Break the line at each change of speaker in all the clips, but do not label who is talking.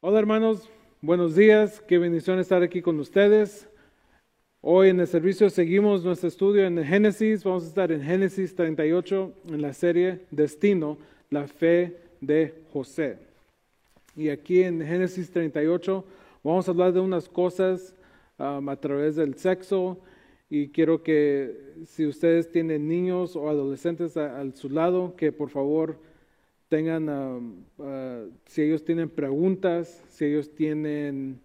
Hola hermanos, buenos días, qué bendición estar aquí con ustedes. Hoy en el servicio seguimos nuestro estudio en Génesis, vamos a estar en Génesis 38 en la serie Destino, la fe de José. Y aquí en Génesis 38 vamos a hablar de unas cosas um, a través del sexo y quiero que si ustedes tienen niños o adolescentes a, a su lado, que por favor tengan, um, uh, si ellos tienen preguntas, si ellos tienen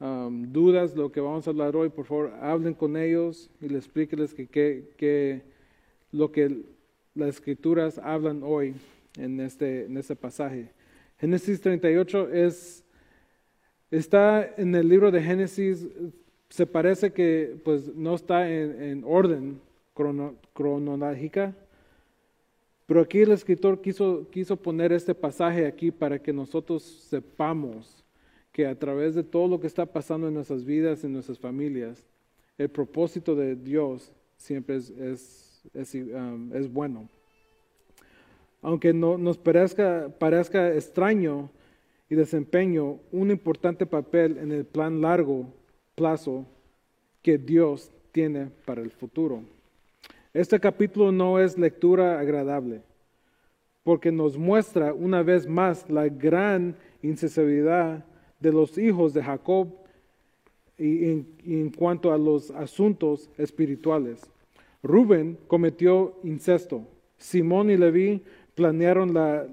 um, dudas, lo que vamos a hablar hoy, por favor, hablen con ellos y les explíquenles que, que, que lo que las escrituras hablan hoy en este, en este pasaje. Génesis 38 es, está en el libro de Génesis, se parece que pues no está en, en orden crono, cronológica, pero aquí el escritor quiso, quiso poner este pasaje aquí para que nosotros sepamos que a través de todo lo que está pasando en nuestras vidas, en nuestras familias, el propósito de Dios siempre es, es, es, um, bueno. Aunque no, nos parezca, parezca extraño y desempeño un importante papel en el plan largo plazo que Dios tiene para el futuro. Este capítulo no es lectura agradable, porque nos muestra una vez más la gran insensibilidad de los hijos de Jacob en, cuanto a los asuntos espirituales. Rubén cometió incesto. Simón y Leví planearon la,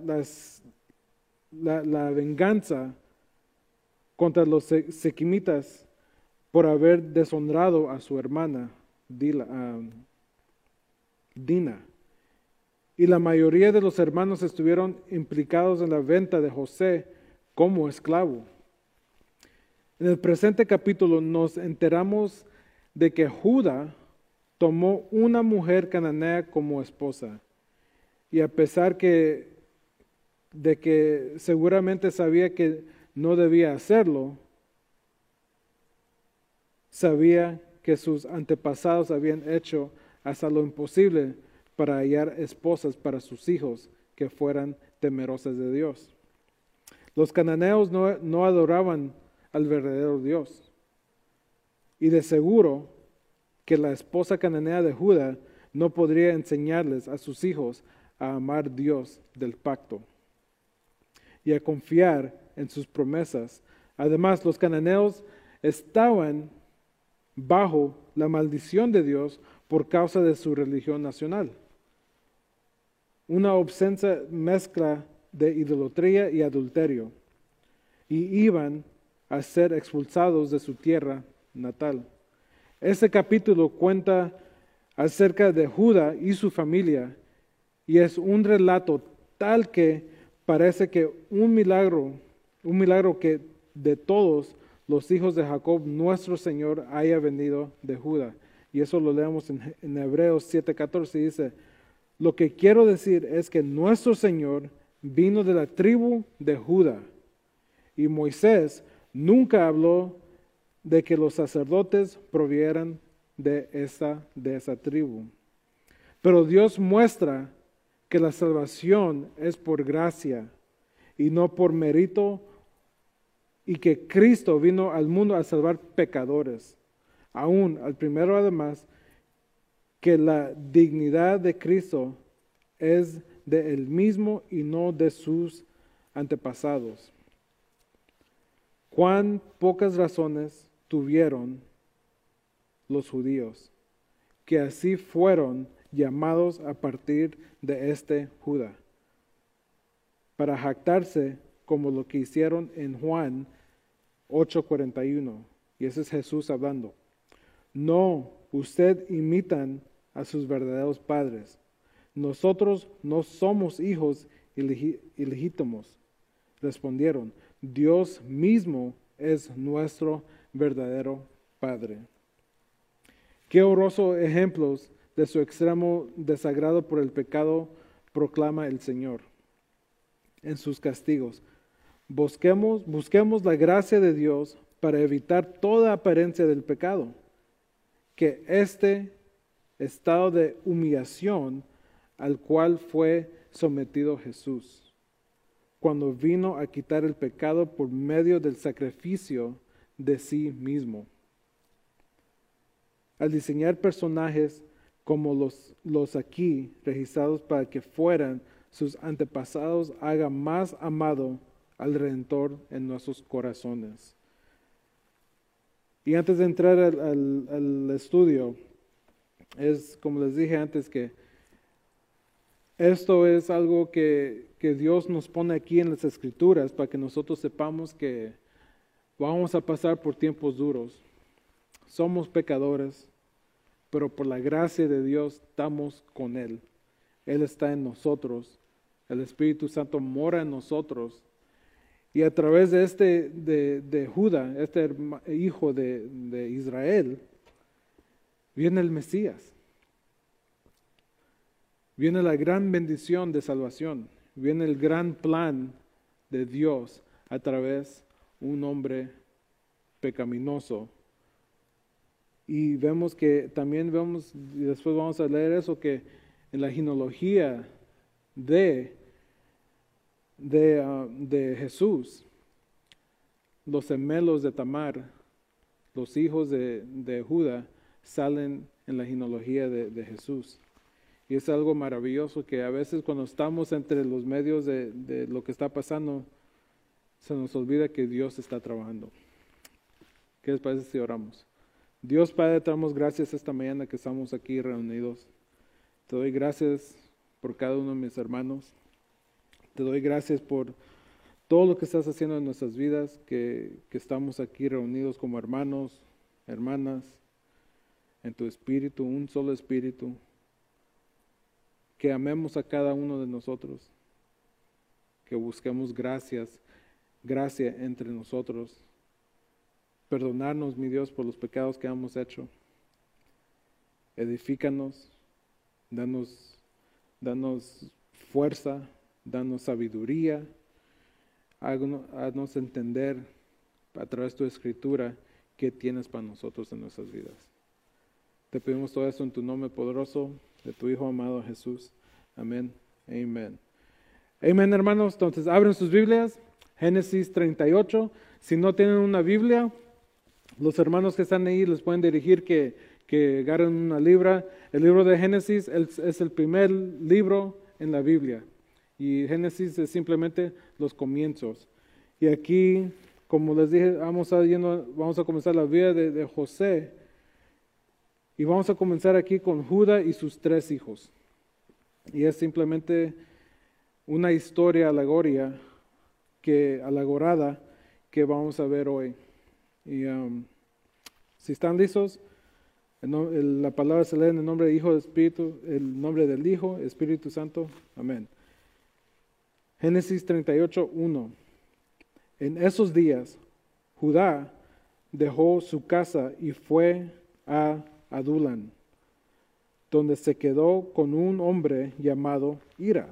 venganza contra los sequimitas por haber deshonrado a su hermana Dila, Dina. Y la mayoría de los hermanos estuvieron implicados en la venta de José como esclavo. En el presente capítulo nos enteramos de que Judá tomó una mujer cananea como esposa. Y a pesar que, de que seguramente sabía que no debía hacerlo, sabía que sus antepasados habían hecho hasta lo imposible para hallar esposas para sus hijos que fueran temerosas de Dios. Los cananeos no, no adoraban al verdadero Dios. Y de seguro que la esposa cananea de Judá no podría enseñarles a sus hijos a amar Dios del pacto y a confiar en sus promesas. Además, los cananeos estaban bajo la maldición de Dios por causa de su religión nacional. Una obscensa mezcla de idolatría y adulterio. Y iban a ser expulsados de su tierra natal. Este capítulo cuenta acerca de Judá y su familia y es un relato tal que parece que un milagro, un milagro que de todos los hijos de Jacob, nuestro Señor haya venido de Judá. Y eso lo leemos en, en Hebreos 7:14. Dice, lo que quiero decir es que nuestro Señor vino de la tribu de Judá. Y Moisés nunca habló de que los sacerdotes provieran de esa, de esa tribu. Pero Dios muestra que la salvación es por gracia y no por mérito y que Cristo vino al mundo a salvar pecadores. Aún al primero además, que la dignidad de Cristo es de él mismo y no de sus antepasados. Cuán pocas razones tuvieron los judíos, que así fueron llamados a partir de este Judá, para jactarse como lo que hicieron en Juan 8:41. Y ese es Jesús hablando. No, usted imitan a sus verdaderos padres. Nosotros no somos hijos ilegítimos. Respondieron, Dios mismo es nuestro verdadero Padre. Qué horrorosos ejemplos de su extremo desagrado por el pecado proclama el Señor en sus castigos. Busquemos, busquemos la gracia de Dios para evitar toda apariencia del pecado. Que este estado de humillación al cual fue sometido Jesús. cuando vino a quitar el pecado por medio del sacrificio de sí mismo. Al diseñar personajes como los, los aquí registrados para que fueran sus antepasados, haga más amado al Redentor en nuestros corazones. Y antes de entrar al, estudio, es como les dije antes que esto es algo que, que, Dios nos pone aquí en las escrituras para que nosotros sepamos que vamos a pasar por tiempos duros. Somos pecadores, pero por la gracia de Dios estamos con Él. Él está en nosotros. El Espíritu Santo mora en nosotros. Y a través de este, de, de Judá, este hijo de, de Israel, viene el Mesías. Viene la gran bendición de salvación, viene el gran plan de Dios a través de un hombre pecaminoso. Y vemos que también vemos, y después vamos a leer eso, que en la genealogía de, de, ah, de Jesús, los gemelos de Tamar, los hijos de, de Judá, salen en la genealogía de, de Jesús. Y es algo maravilloso que a veces cuando estamos entre los medios de, lo que está pasando, se nos olvida que Dios está trabajando. ¿Qué les parece si oramos? Dios Padre, te damos gracias esta mañana que estamos aquí reunidos. Te doy gracias por cada uno de mis hermanos. Te doy gracias por todo lo que estás haciendo en nuestras vidas, que, que estamos aquí reunidos como hermanos, hermanas, en tu espíritu, un solo espíritu, que amemos a cada uno de nosotros, que busquemos gracias, gracia entre nosotros, perdonarnos, mi Dios, por los pecados que hemos hecho, edifícanos, danos, danos fuerza, danos sabiduría, haznos entender a través de tu escritura qué tienes para nosotros en nuestras vidas. Te pedimos todo esto en tu nombre poderoso de tu Hijo amado Jesús. Amén. Amén. Amén, hermanos. Entonces, abren sus Biblias. Génesis 38. Si no tienen una Biblia, los hermanos que están ahí les pueden dirigir que, que agarren una libra. El libro de Génesis es el primer libro en la Biblia. Y Génesis es simplemente los comienzos. Y aquí, como les dije, vamos a, vamos a comenzar la vida de, José. Y vamos a comenzar aquí con Judá y sus tres hijos. Y es simplemente una historia alegoria que alegorada que vamos a ver hoy. Y um, si están listos, la palabra se lee en el nombre del Hijo Espíritu, el nombre del Hijo, Espíritu Santo. Amén. Génesis 38, 1. En esos días, Judá dejó su casa y fue a Adulan, donde se quedó con un hombre llamado Ira.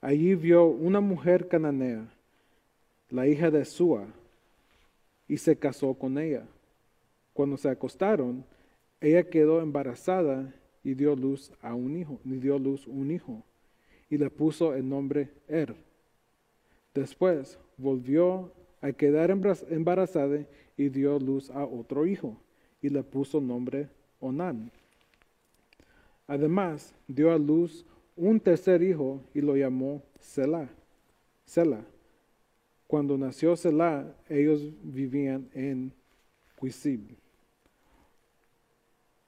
Allí vio una mujer cananea, la hija de Sua, y se casó con ella. Cuando se acostaron, ella quedó embarazada y dio luz a un hijo, y dio luz un hijo, y le puso el nombre Er. Después volvió a quedar embarazada y dio luz a otro hijo y le puso nombre Onán. Además, dio a luz un tercer hijo y lo llamó Selah. Selah. Cuando nació Selah, ellos vivían en Quisib.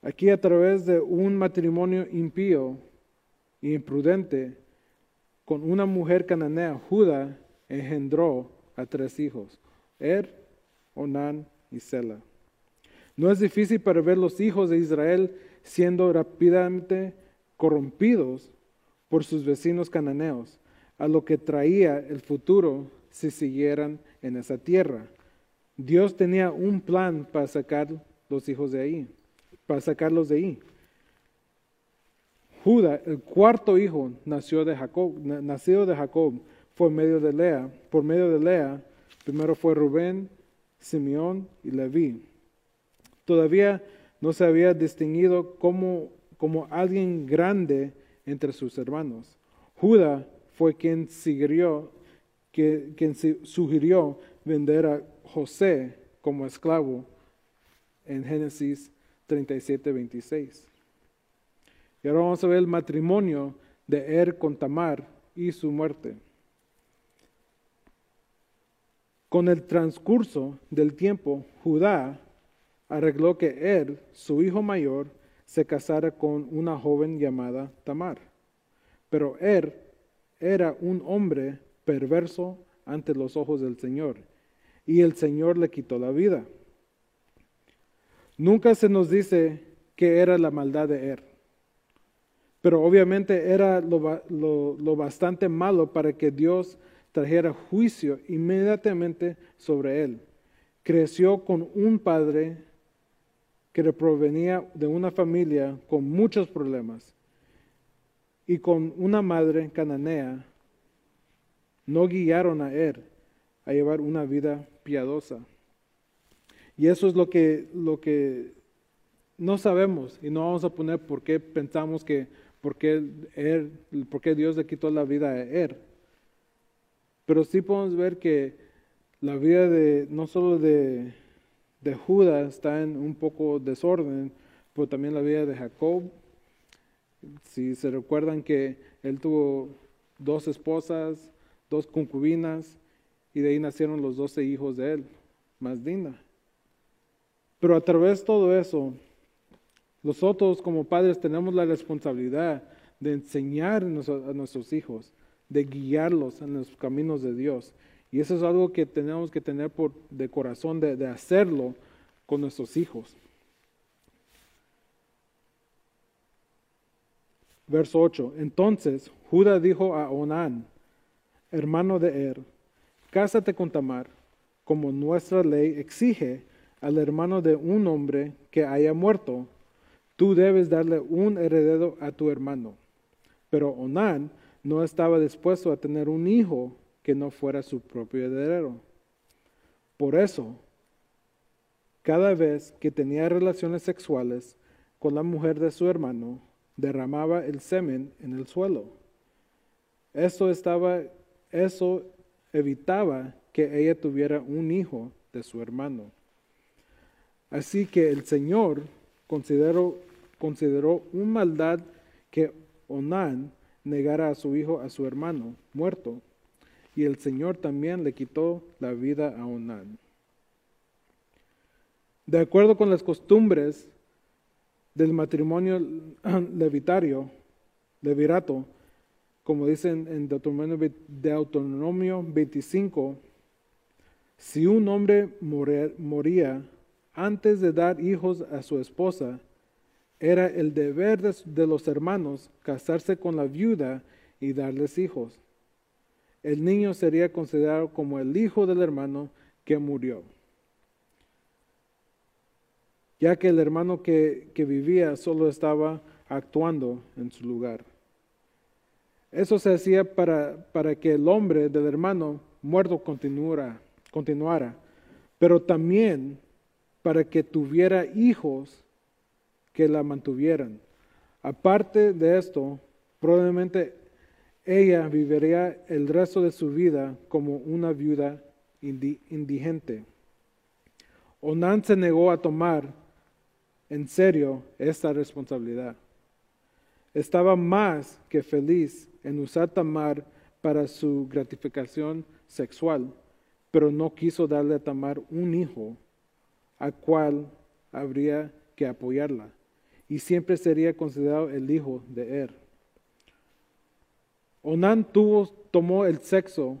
Aquí a través de un matrimonio impío e imprudente con una mujer cananea, Judá engendró a tres hijos, Er, Onán y Selah. No es difícil para ver los hijos de Israel siendo rápidamente corrompidos por sus vecinos cananeos, a lo que traía el futuro si siguieran en esa tierra. Dios tenía un plan para sacar los hijos de ahí, para sacarlos de ahí. Judá, el cuarto hijo, nació de Jacob, nacido de Jacob, fue medio de Lea, por medio de Lea, primero fue Rubén, Simeón y Leví. Todavía no se había distinguido como, como alguien grande entre sus hermanos. Judá fue quien, sugirió, quien sugirió vender a José como esclavo en Génesis 37, 26. Y ahora vamos a ver el matrimonio de Er con Tamar y su muerte. Con el transcurso del tiempo, Judá arregló que Er, su hijo mayor, se casara con una joven llamada Tamar. Pero Er era un hombre perverso ante los ojos del Señor, y el Señor le quitó la vida. Nunca se nos dice que era la maldad de Er, pero obviamente era lo, lo bastante malo para que Dios trajera juicio inmediatamente sobre él. Creció con un padre que provenía de una familia con muchos problemas y con una madre cananea. No guiaron a él a llevar una vida piadosa. Y eso es lo que, lo que no sabemos y no vamos a poner por qué pensamos que, por qué, él, por qué Dios le quitó la vida a él. Pero sí podemos ver que la vida de no solo de, de Judas está en un poco desorden, pero también la vida de Jacob. Si se recuerdan que él tuvo dos esposas, dos concubinas, y de ahí nacieron los doce hijos de él, más Dina. Pero a través de todo eso, nosotros como padres tenemos la responsabilidad de enseñar a nuestros hijos de guiarlos en los caminos de Dios. Y eso es algo que tenemos que tener por, de corazón, de, hacerlo con nuestros hijos. Verso 8. Entonces Judá dijo a Onán, hermano de Er, cásate con Tamar, como nuestra ley exige al hermano de un hombre que haya muerto. Tú debes darle un heredero a tu hermano. Pero Onán no estaba dispuesto a tener un hijo que no fuera su propio heredero. Por eso, cada vez que tenía relaciones sexuales con la mujer de su hermano, derramaba el semen en el suelo. Eso estaba, eso evitaba que ella tuviera un hijo de su hermano. Así que el Señor consideró, consideró un maldad que Onán negara a su hijo a su hermano muerto, y el Señor también le quitó la vida a Onán. De acuerdo con las costumbres del matrimonio levitario, levirato, como dicen en Deuteronomio 25, si un hombre moría antes de dar hijos a su esposa, era el deber de, los hermanos casarse con la viuda y darles hijos. El niño sería considerado como el hijo del hermano que murió, ya que el hermano que, vivía solo estaba actuando en su lugar. Eso se hacía para, para que el hombre del hermano muerto continuara, continuara, pero también para que tuviera hijos que la mantuvieran. Aparte de esto, probablemente ella viviría el resto de su vida como una viuda indigente. Onan se negó a tomar en serio esta responsabilidad. Estaba más que feliz en usar Tamar para su gratificación sexual, pero no quiso darle a Tamar un hijo a cual habría que apoyarla y siempre sería considerado el hijo de Er. Onan tuvo, tomó el sexo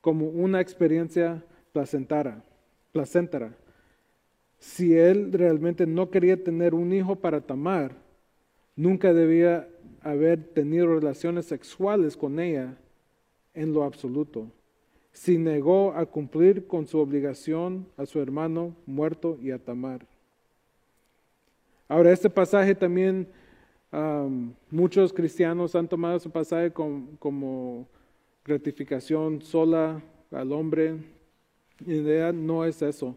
como una experiencia placentera, placentera. Si él realmente no quería tener un hijo para Tamar, nunca debía haber tenido relaciones sexuales con ella en lo absoluto. Si negó a cumplir con su obligación a su hermano muerto y a Tamar. Ahora, este pasaje también, muchos cristianos han tomado ese pasaje como, gratificación sola al hombre. En realidad no es eso.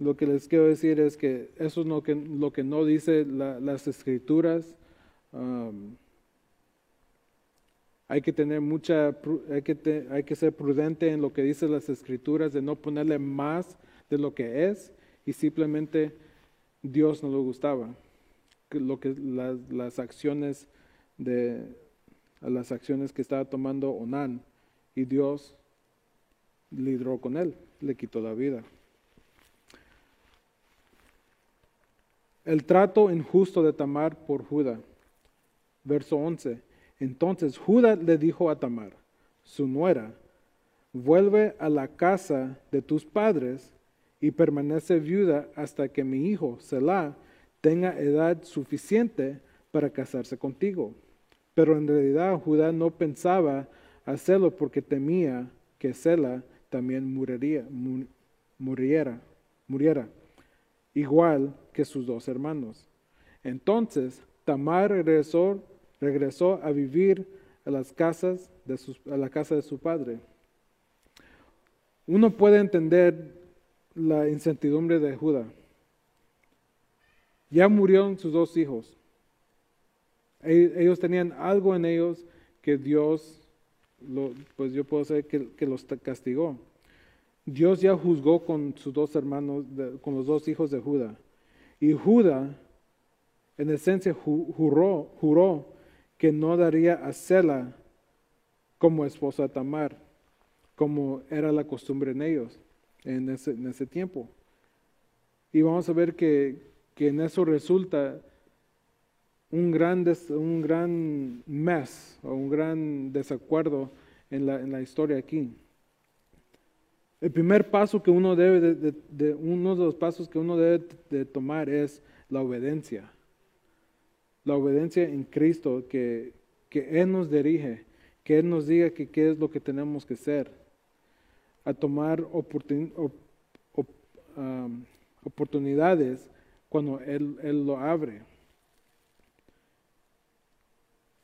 Lo que les quiero decir es que eso es lo que, lo que no dice las escrituras. Hay que tener mucha, hay que, hay que ser prudente en lo que dicen las escrituras, de no ponerle más de lo que es y simplemente Dios no le gustaba. Lo que las, las acciones de las acciones que estaba tomando Onán y Dios lideró con él, le quitó la vida. El trato injusto de Tamar por Judá. Verso 11. Entonces Judá le dijo a Tamar, su nuera, vuelve a la casa de tus padres y permanece viuda hasta que mi hijo, Selah, tenga edad suficiente para casarse contigo. Pero en realidad Judá no pensaba hacerlo porque temía que Selah también muriera, muriera igual que sus dos hermanos. Entonces Tamar regresó, regresó a vivir a, las casas de a la casa de su padre. Uno puede entender la incertidumbre de Judá. Ya murieron sus dos hijos. E, ellos tenían algo en ellos que Dios, pues yo puedo decir que, que los castigó. Dios ya juzgó con sus dos hermanos, con los dos hijos de Judá. Y Judá, en esencia, juró, juró que no daría a Sela como esposa a Tamar, como era la costumbre en ellos en ese, tiempo. Y vamos a ver que, que en eso resulta un gran, un gran mes o un gran desacuerdo en la, en la historia aquí. El primer paso que uno debe de, uno de los pasos que uno debe de tomar es la obediencia. La obediencia en Cristo, que, que Él nos dirige, que Él nos diga qué es lo que tenemos que hacer. A tomar oportunidades cuando él, él lo abre.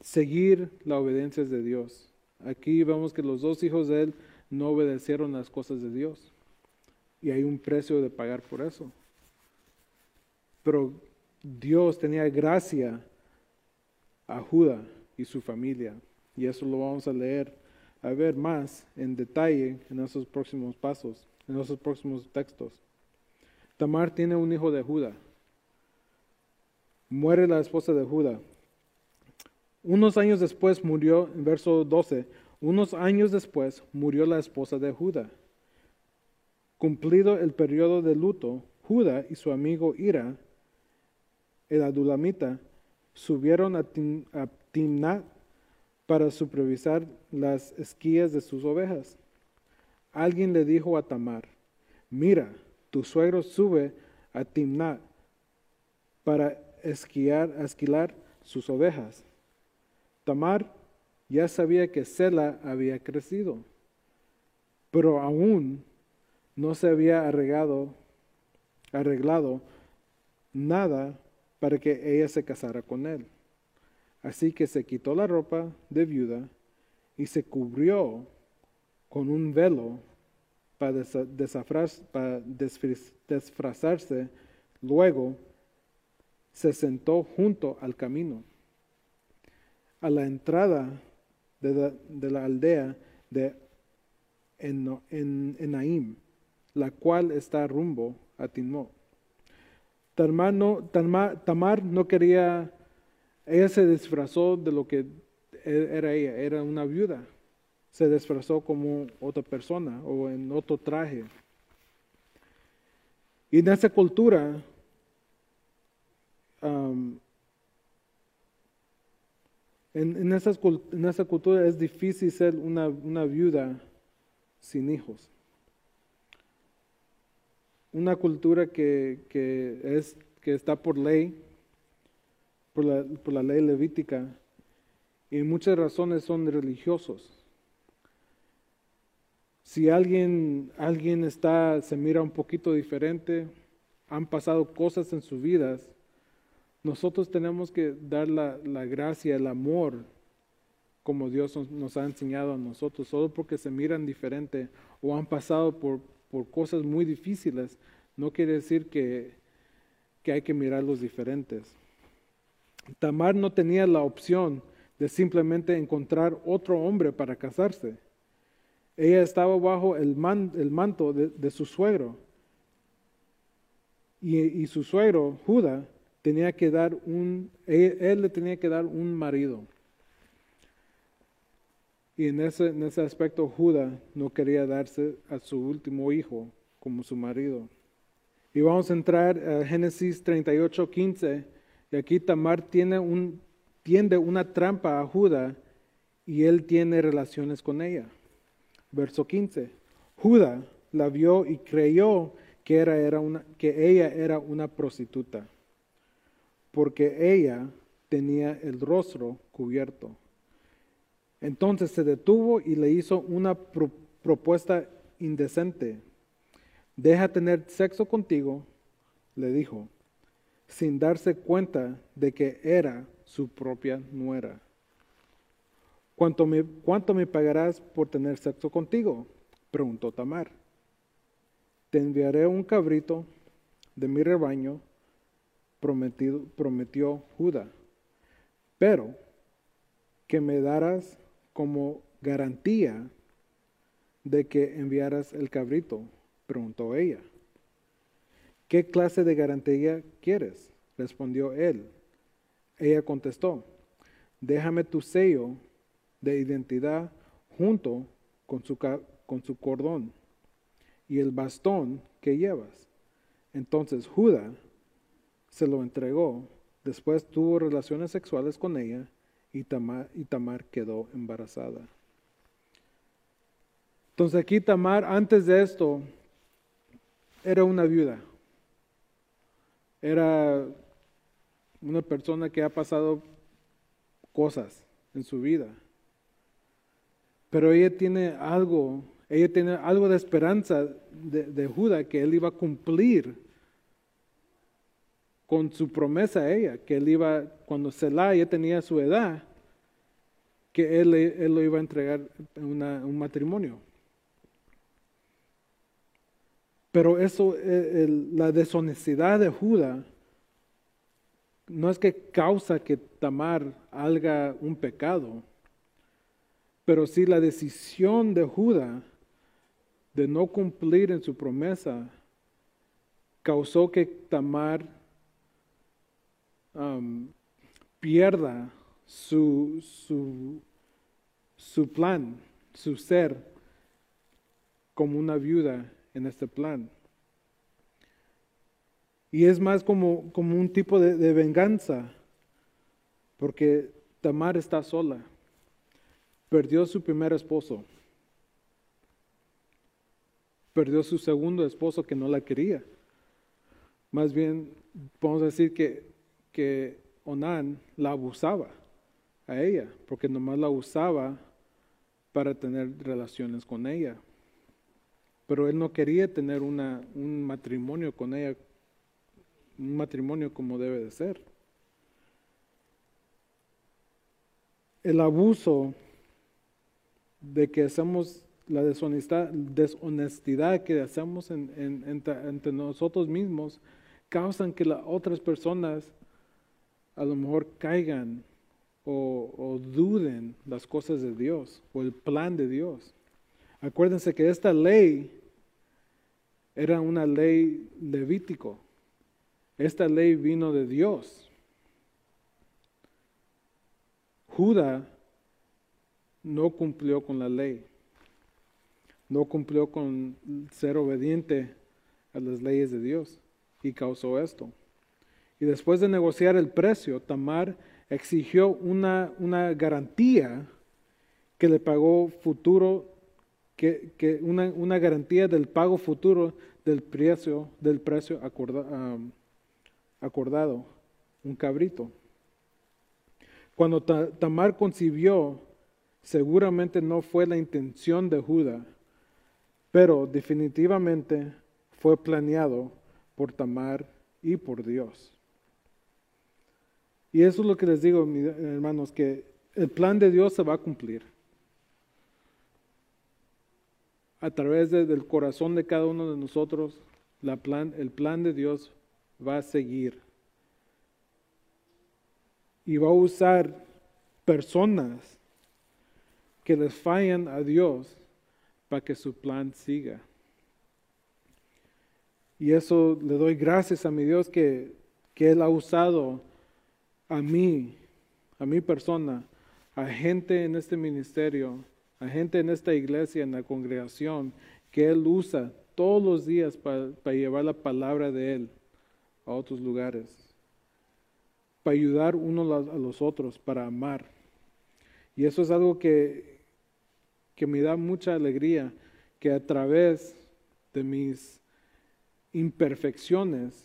Seguir la obediencia de Dios. Aquí vemos que los dos hijos de Él no obedecieron las cosas de Dios. Y hay un precio de pagar por eso. Pero Dios tenía gracia a Judá y su familia. Y eso lo vamos a leer, a ver más en detalle en esos próximos pasos, en esos próximos textos. Tamar tiene un hijo de Judá. Muere la esposa de Judá. Unos años después murió, en verso 12, unos años después murió la esposa de Judá. Cumplido el periodo de luto, Judá y su amigo Ira, el adulamita, subieron a, Timnat para supervisar las esquías de sus ovejas. Alguien le dijo a Tamar, mira, tu suegro sube a Timnat para esquiar, esquilar sus ovejas. Tamar ya sabía que Sela había crecido, pero aún no se había arreglado nada para que ella se casara con él. Así que se quitó la ropa de viuda y se cubrió con un velo para, para disfrazarse. Luego se sentó junto al camino. A la entrada de la, aldea de en, la cual está rumbo a Timó. Tamar no, quería, ella se disfrazó de lo que e, era ella, era una viuda. Se disfrazó como otra persona o en otro traje. Y en esa cultura, um, en, esa cultura es difícil ser una, viuda sin hijos. Una cultura que, es, que está por ley, por la, por la ley levítica, y muchas razones son religiosos. Si alguien, alguien está, se mira un poquito diferente, han pasado cosas en sus vidas, nosotros tenemos que dar la, gracia, el amor, como Dios nos, ha enseñado a nosotros, solo porque se miran diferente o han pasado por, por cosas muy difíciles, no quiere decir que, que hay que mirarlos diferentes. Tamar no tenía la opción de simplemente encontrar otro hombre para casarse. Ella estaba bajo el, manto de, su suegro. Y, su suegro, Judá, tenía que dar un, él, le tenía que dar un marido. Y en ese, en ese aspecto Judá no quería darse a su último hijo como su marido. Y vamos a entrar a Génesis 38, 15. Y aquí Tamar tiene un, tiende una trampa a Judá y él tiene relaciones con ella. Verso 15. Judá la vio y creyó que, era, era una, que ella era una prostituta, porque ella tenía el rostro cubierto. Entonces se detuvo y le hizo una propuesta indecente. Deja tener sexo contigo, le dijo, sin darse cuenta de que era su propia nuera. ¿Cuánto me, ¿Cuánto me pagarás por tener sexo contigo? preguntó Tamar. Te enviaré un cabrito de mi rebaño, prometido, prometió Judá, pero que me darás como garantía de que enviaras el cabrito, preguntó ella. ¿Qué clase de garantía quieres? respondió él. Ella contestó, déjame tu sello de identidad junto con su, con su cordón y el bastón que llevas. Entonces Judá se lo entregó, después tuvo relaciones sexuales con ella y Tamar, y Tamar quedó embarazada. Entonces aquí Tamar, antes de esto, era una viuda. Era una persona que ha pasado cosas en su vida. Pero ella tiene algo, ella tiene algo de esperanza de, de Judá que él iba a cumplir con su promesa a ella, que él iba, cuando Selah ya tenía su edad, que él, él lo iba a entregar en un matrimonio. Pero eso, eh, la deshonestidad de Judá, no es que causa que Tamar haga un pecado, pero sí la decisión de Judá de no cumplir en su promesa causó que Tamar um, pierda su, su, su plan, su ser como una viuda en este plan. Y es más como, como un tipo de, de venganza, porque Tamar está sola. Perdió su primer esposo. Perdió su segundo esposo que no la quería. Más bien, podemos decir que, que Onan la abusaba a ella, porque nomás la usaba para tener relaciones con ella. Pero él no quería tener una, un matrimonio con ella, un matrimonio como debe de ser. El abuso de que hacemos la deshonestidad, deshonestidad que hacemos entre nosotros mismos causan que las otras personas a lo mejor caigan o, duden las cosas de Dios o el plan de Dios. Acuérdense que esta ley era una ley levítico. Esta ley vino de Dios. Judá no cumplió con la ley, no cumplió con ser obediente a las leyes de Dios y causó esto. Y después de negociar el precio, Tamar exigió una, una garantía que le pagó futuro, que, que una, una, garantía del pago futuro del precio, del precio acordado, un cabrito. Cuando Tamar concibió seguramente no fue la intención de Judá, pero definitivamente fue planeado por Tamar y por Dios. Y eso es lo que les digo, mis hermanos, que el plan de Dios se va a cumplir. A través del corazón de cada uno de nosotros, el plan de Dios va a seguir. Y va a usar personas que les fallan a Dios para que su plan siga. Y eso le doy gracias a mi Dios que, que Él ha usado a mí, a mi persona, a gente en este ministerio, a gente en esta iglesia, en la congregación, que Él usa todos los días para, llevar la palabra de Él a otros lugares, para ayudar unos a los otros, para amar. Y eso es algo que, que me da mucha alegría, que a través de mis imperfecciones,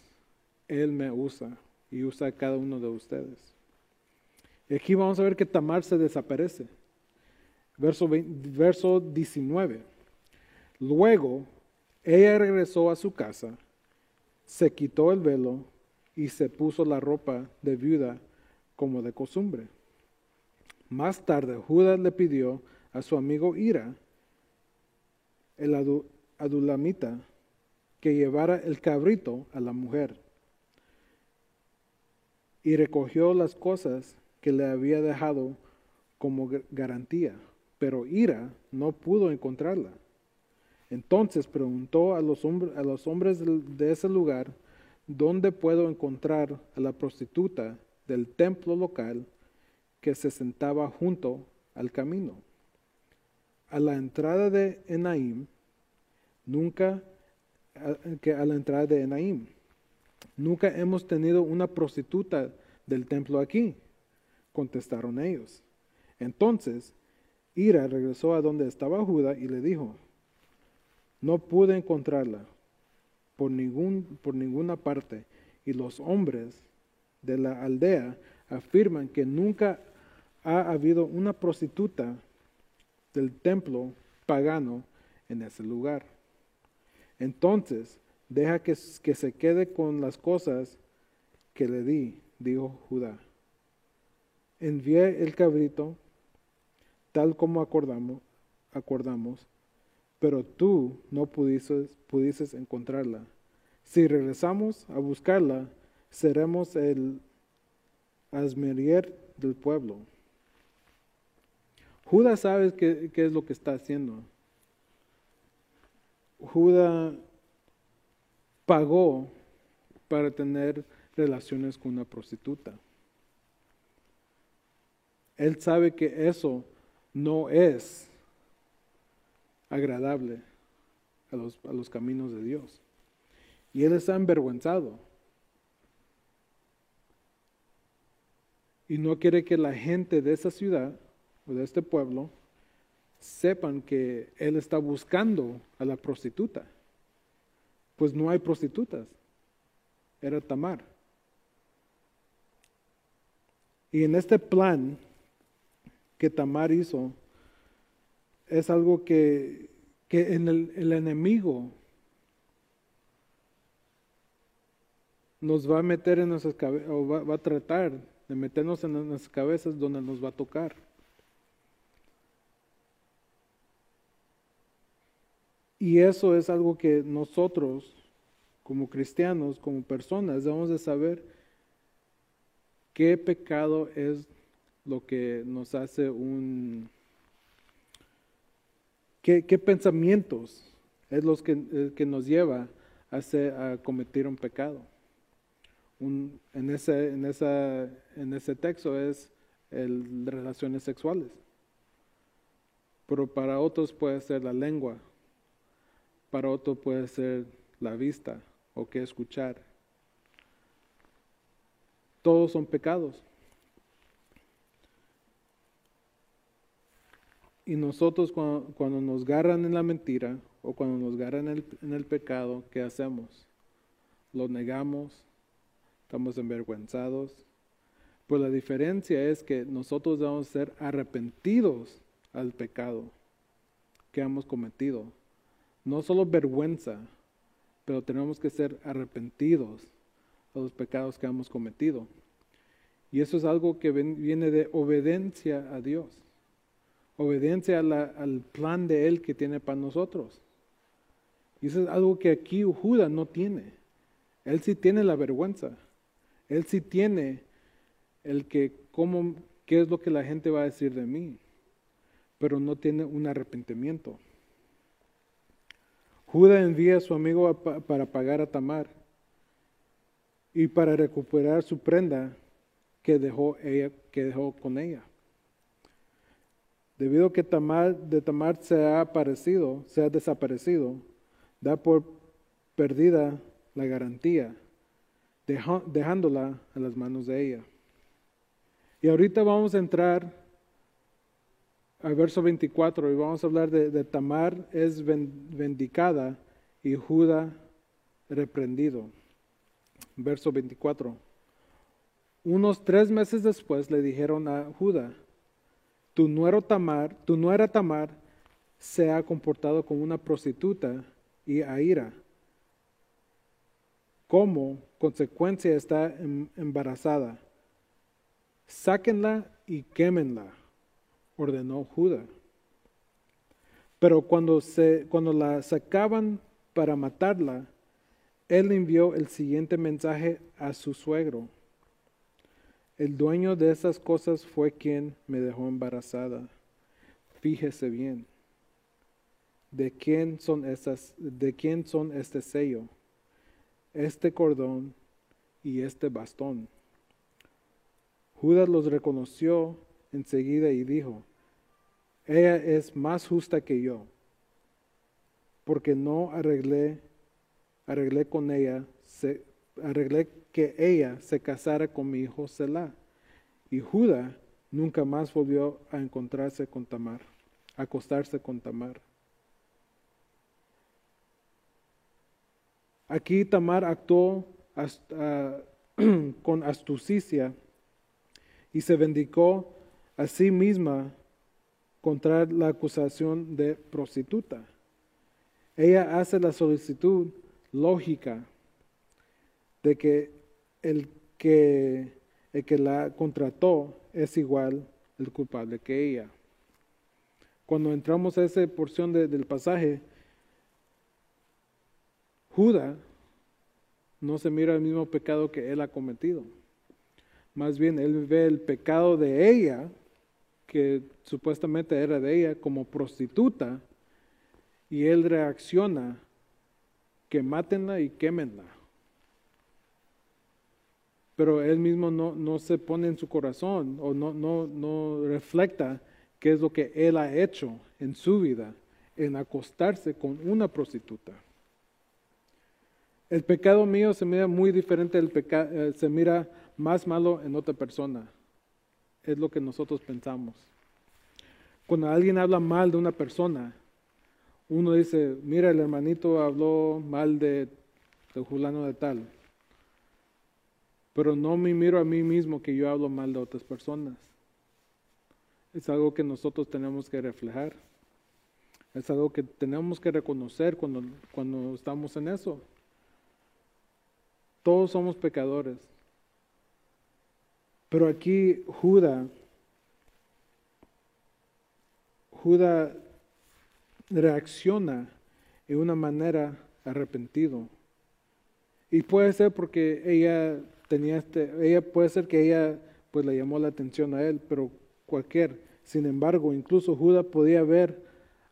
Él me usa y usa a cada uno de ustedes. Y aquí vamos a ver que Tamar se desaparece. Verso, verso 19. Luego ella regresó a su casa, se quitó el velo y se puso la ropa de viuda como de costumbre. Más tarde Judas le pidió a su amigo Ira, el adulamita, que llevara el cabrito a la mujer. Y recogió las cosas que le había dejado como garantía, pero Ira no pudo encontrarla. Entonces preguntó a los, hombres, de ese lugar, ¿dónde puedo encontrar a la prostituta del templo local que se sentaba junto al camino? A la entrada de Enaim, nunca, que a la entrada de Enaim, nunca hemos tenido una prostituta del templo aquí, contestaron ellos. Entonces, Ira regresó a donde estaba Judá y le dijo, no pude encontrarla por, ningún, por ninguna parte y los hombres de la aldea afirman que nunca ha habido una prostituta del templo pagano en ese lugar. Entonces, deja que, que, se quede con las cosas que le di, dijo Judá. Envié el cabrito, tal como acordamos, acordamos pero tú no pudiste, pudiste encontrarla. Si regresamos a buscarla, seremos el asmerier del pueblo. Judas sabe qué, qué es lo que está haciendo. Judas pagó para tener relaciones con una prostituta. Él sabe que eso no es agradable a los, caminos de Dios. Y él está envergüenzado. Y no quiere que la gente de esa ciudad o de este pueblo sepan que él está buscando a la prostituta. Pues no hay prostitutas. Era Tamar. Y en este plan que Tamar hizo, es algo que, en el, enemigo nos va a meter en nuestras cabezas, o va, va, a tratar de meternos en nuestras cabezas donde nos va a tocar. Y eso es algo que nosotros, como cristianos, como personas, debemos de saber qué pecado es lo que nos hace un ¿Qué, pensamientos es los que, eh, que nos lleva a, a, cometer un pecado? Un, en, ese, en, esa, en ese texto es el, relaciones sexuales. Pero para otros puede ser la lengua, para otros puede ser la vista o qué escuchar. Todos son pecados. Y nosotros cuando, nos agarran en la mentira o cuando nos agarran en el, pecado, ¿qué hacemos? Lo negamos, estamos envergüenzados. Pues la diferencia es que nosotros debemos ser arrepentidos al pecado que hemos cometido. No solo vergüenza, pero tenemos que ser arrepentidos a los pecados que hemos cometido. Y eso es algo que viene de obediencia a Dios obediencia al plan de Él que tiene para nosotros. Y eso es algo que aquí Judas no tiene. Él sí tiene la vergüenza. Él sí tiene el que cómo ¿qué es lo que la gente va a decir de mí? Pero no tiene un arrepentimiento. Judá envía a su amigo para pagar a Tamar y para recuperar su prenda que dejó, ella, que dejó con ella. Debido a que Tamar, de Tamar se ha aparecido, se ha desaparecido, da por perdida la garantía, dejándola a las manos de ella. Y ahorita vamos a entrar al verso 24 y vamos a hablar de, Tamar es vendicada y Judá reprendido. Verso 24. Unos tres meses después le dijeron a Judá, tu nuero Tamar, tu nuera Tamar se ha comportado como una prostituta y aira. Como consecuencia está em, embarazada. Sáquenla y quémenla ordenó Judá. Pero cuando, se, cuando la sacaban para matarla, él envió el siguiente mensaje a su suegro. El dueño de esas cosas fue quien me dejó embarazada. Fíjese bien. ¿De quién son esas, de quién son este sello, este cordón y este bastón? Judas los reconoció enseguida y dijo, ella es más justa que yo, porque no arreglé, arreglé con ella, arreglé que ella se casara con mi hijo Selah. Y Judá nunca más volvió a encontrarse con Tamar, a acostarse con Tamar. Aquí Tamar actuó con astucia y se vendicó a sí misma contra la acusación de prostituta. Ella hace la solicitud lógica de que el que, el que la contrató es igual el culpable que ella. Cuando entramos a esa porción del pasaje, Judá no se mira el mismo pecado que él ha cometido. Más bien, él ve el pecado de ella que supuestamente era de ella como prostituta y él reacciona que mátenla y quémenla. Pero él mismo no, no se pone en su corazón o no, no, no reflecta qué es lo que él ha hecho en su vida en acostarse con una prostituta. El pecado mío se mira muy diferente, el eh, se mira más malo en otra persona es lo que nosotros pensamos. Cuando alguien habla mal de una persona, uno dice, mira, el hermanito habló mal de, de Julano de tal. Pero no me miro a mí mismo que yo hablo mal de otras personas. Es algo que nosotros tenemos que reflejar. Es algo que tenemos que reconocer cuando, cuando estamos en eso. Todos somos pecadores. Pero aquí Judá, Judá reacciona de una manera arrepentido. Y puede ser porque ella tenía este, ella puede ser que ella pues le llamó la atención a él, pero cualquier, sin embargo, incluso Judá podía ver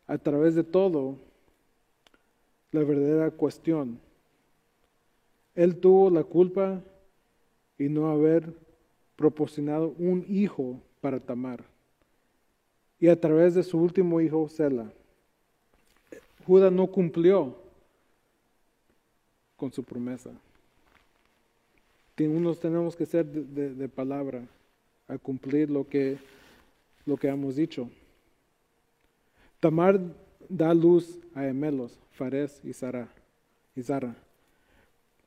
a través de todo la verdadera cuestión. Él tuvo la culpa y no haber proporcionado un hijo para Tamar. Y a través de su último hijo, Sela, Judá no cumplió con su promesa. Tenemos que ser de, palabra a cumplir lo que, lo que hemos dicho. Tamar da luz a gemelos, Fares y Sara. Y Sara.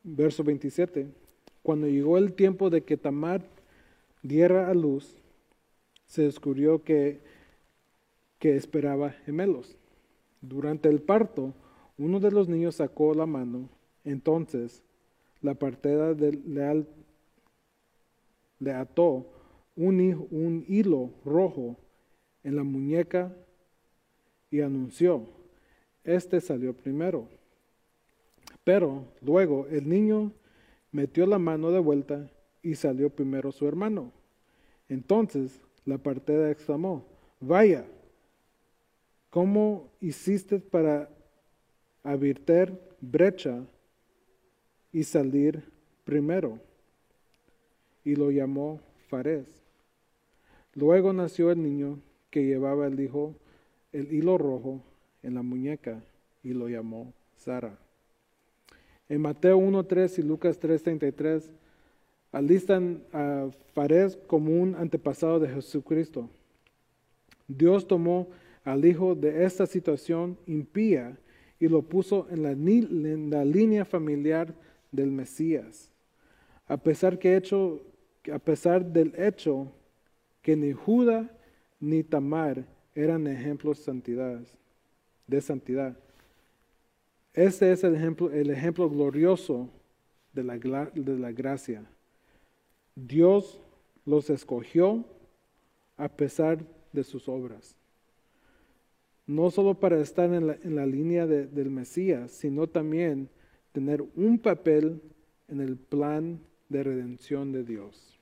Verso 27. Cuando llegó el tiempo de que Tamar diera a luz, se descubrió que, que esperaba gemelos. Durante el parto, uno de los niños sacó la mano, entonces la partera le, le, ató un, un hilo rojo en la muñeca y anunció, este salió primero. Pero luego el niño metió la mano de vuelta y salió primero su hermano. Entonces La partera exclamó, vaya, ¿cómo hiciste para abrirter brecha y salir primero? Y lo llamó Fares. Luego nació el niño que llevaba el hijo el hilo rojo en la muñeca y lo llamó Sara. En Mateo 1.3 y Lucas 3.33 alistan a Fares como un antepasado de Jesucristo. Dios tomó al hijo de esta situación impía y lo puso en la, línea familiar del Mesías. A pesar, que hecho, a pesar del hecho que ni Judá ni Tamar eran ejemplos de santidad, de santidad. Este es el ejemplo, el ejemplo glorioso de la, de la gracia. Dios los escogió a pesar de sus obras. No solo para estar en la, línea de, del Mesías, sino también tener un papel en el plan de redención de Dios.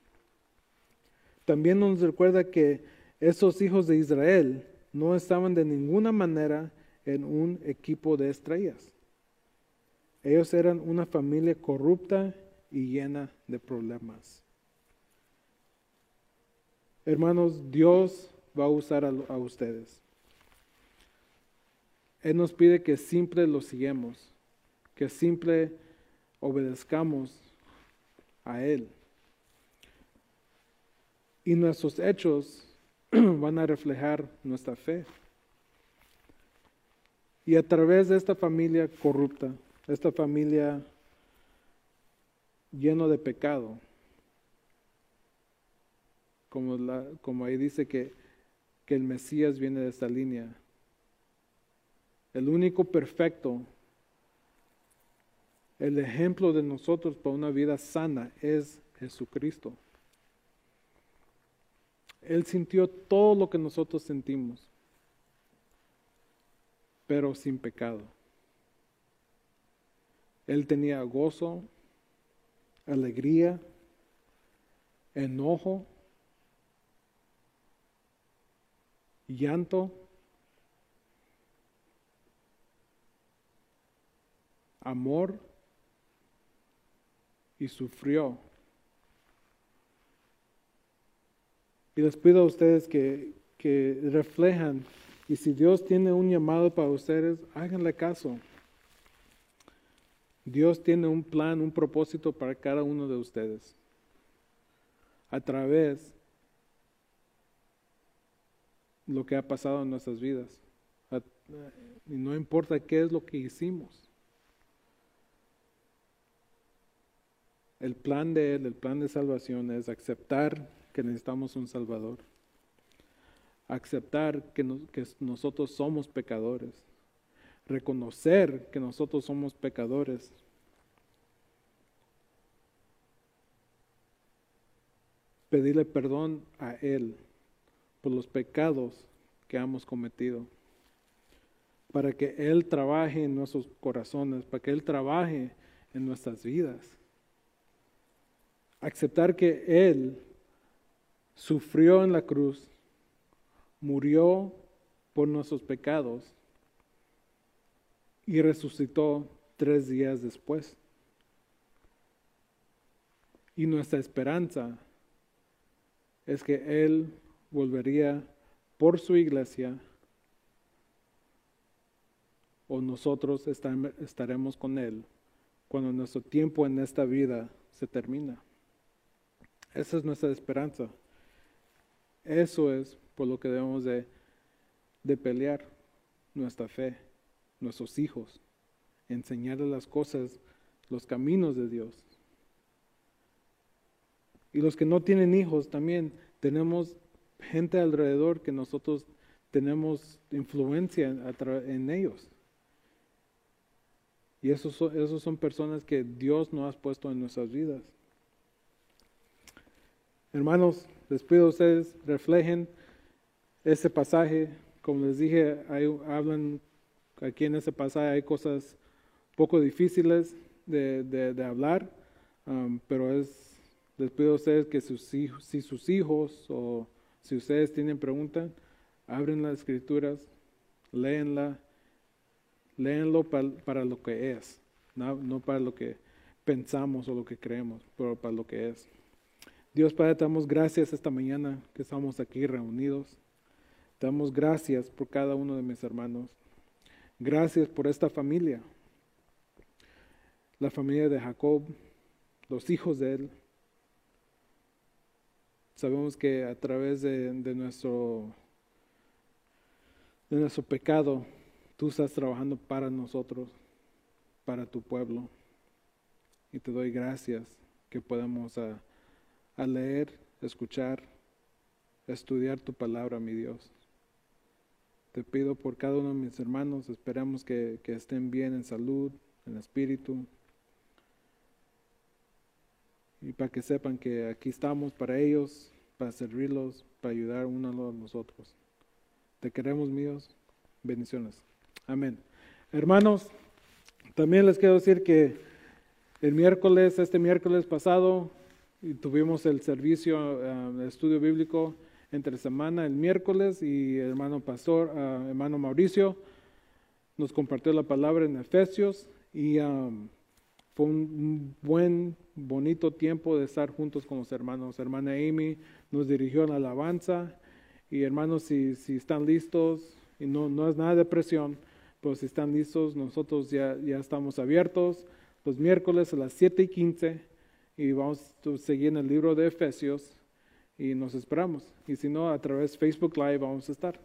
También nos recuerda que esos hijos de Israel no estaban de ninguna manera en un equipo de estrellas. Ellos eran una familia corrupta y llena de problemas. Hermanos, Dios va a usar a, ustedes. Él nos pide que simple lo sigamos, que simple obedezcamos a Él. Y nuestros hechos van a reflejar nuestra fe. Y a través de esta familia corrupta, esta familia lleno de pecado, como, ahí dice que el Mesías viene de esta línea, el único perfecto, el ejemplo de nosotros para una vida sana es Jesucristo. Él sintió todo lo que nosotros sentimos, pero sin pecado. Él tenía gozo, alegría, enojo, llanto, amor y sufrió Y les pido a ustedes que, que reflejan, y si Dios tiene un llamado para ustedes, háganle caso. Dios tiene un plan, un propósito para cada uno de ustedes. A través lo que ha pasado en nuestras vidas. Y no importa qué es lo que hicimos. El plan de Él, el plan de salvación es aceptar que necesitamos un Salvador. Aceptar que, que nosotros somos pecadores. Reconocer que nosotros somos pecadores. Pedirle perdón a Él por los pecados que hemos cometido. Para que Él trabaje en nuestros corazones, para que Él trabaje en nuestras vidas. Aceptar que Él sufrió en la cruz, murió por nuestros pecados y resucitó tres días después. Y nuestra esperanza es que Él volvería por su iglesia o nosotros estaremos con Él cuando nuestro tiempo en esta vida se termina. Esa es nuestra esperanza. Eso es por lo que debemos de, pelear nuestra fe, nuestros hijos, enseñarles las cosas, los caminos de Dios. Y los que no tienen hijos también tenemos gente alrededor que nosotros tenemos influencia en ellos. Y esos son, esos son personas que Dios no ha puesto en nuestras vidas. Hermanos, les pido a ustedes reflejen ese pasaje. Como les dije, hablan aquí en ese pasaje hay cosas poco difíciles de, hablar, um, pero es, les pido a ustedes que sus si sus hijos o Si ustedes tienen preguntas, abren las escrituras, léenla, léenlo para, lo que es, no, no para lo que pensamos o lo que creemos, pero para lo que es. Dios Padre, te damos gracias esta mañana que estamos aquí reunidos. Te damos gracias por cada uno de mis hermanos. Gracias por esta familia, la familia de Jacob, los hijos de él. Sabemos que a través de, nuestro, de nuestro pecado, tú estás trabajando para nosotros, para tu pueblo. Y te doy gracias que podamos a, a leer, escuchar, estudiar tu palabra, mi Dios. Te pido por cada uno de mis hermanos, esperamos que, estén bien en salud, en espíritu. Y para que sepan que aquí estamos para ellos, para servirlos, para ayudar uno a los otros. Te queremos, míos. Bendiciones. Amén. Hermanos, también les quiero decir que el miércoles, este miércoles pasado, tuvimos el servicio eh, de estudio bíblico entre semana el miércoles y el hermano pastor, uh, hermano Mauricio, nos compartió la palabra en Efesios y um, fue un buen, bonito tiempo de estar juntos con los hermanos. Hermana Amy nos dirigió en la alabanza y hermanos, si, si están listos, y no, no es nada de presión, pero si están listos, nosotros ya, ya estamos abiertos los miércoles a las 7 y 15 y vamos a seguir en el libro de Efesios y nos esperamos. Y si no, a través de Facebook Live vamos a estar.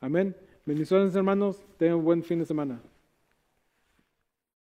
Amén. Bendiciones hermanos. Tengan un buen fin de semana.